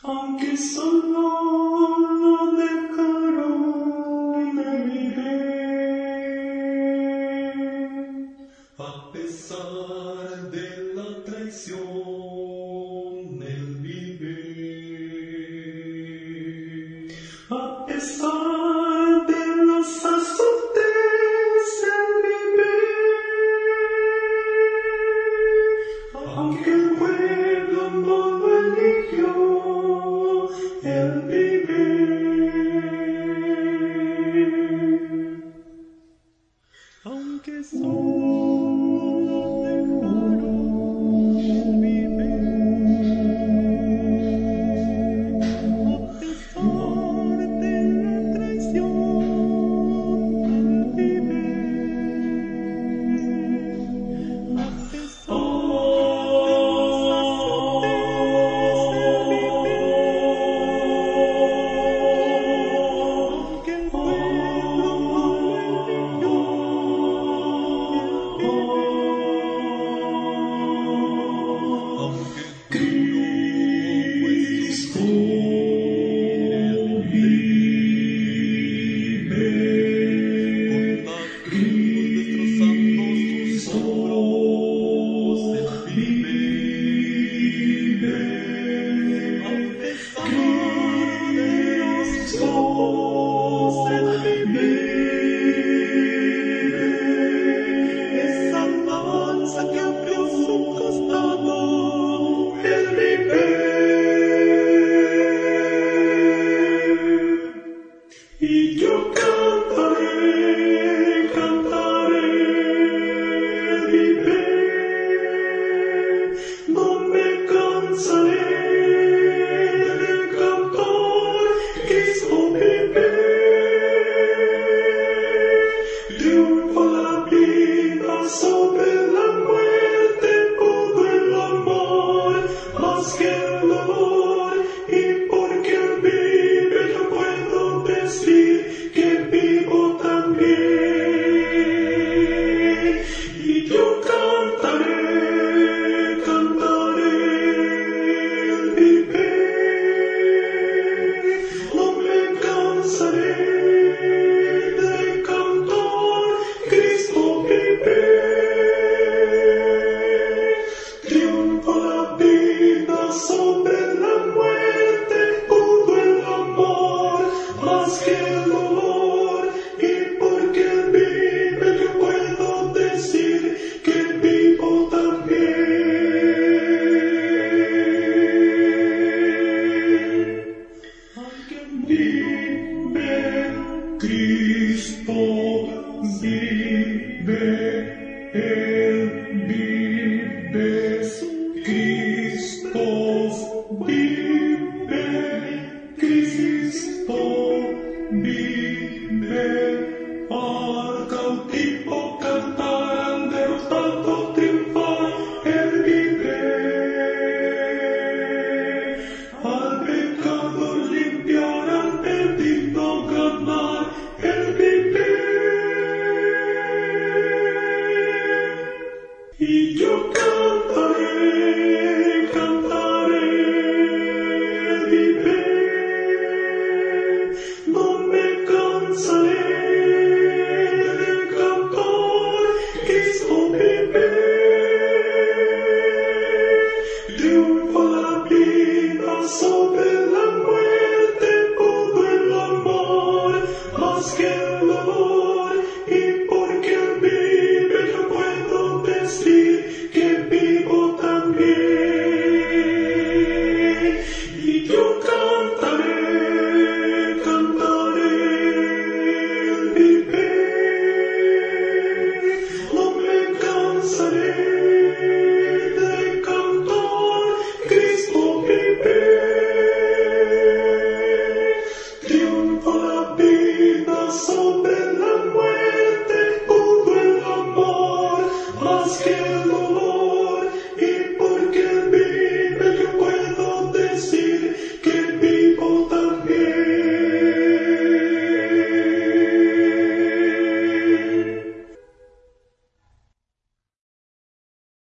Anche solo lo dejaron de vivir. A pesar de la traición, él vive. A pesar que sou. que vivo también. Christo vive, Él vive, Cristo vive, Cristo vive, arca un tipo cantarán de los tantos triunfar, Él vive, al pecado limpiarán, perdido ganar,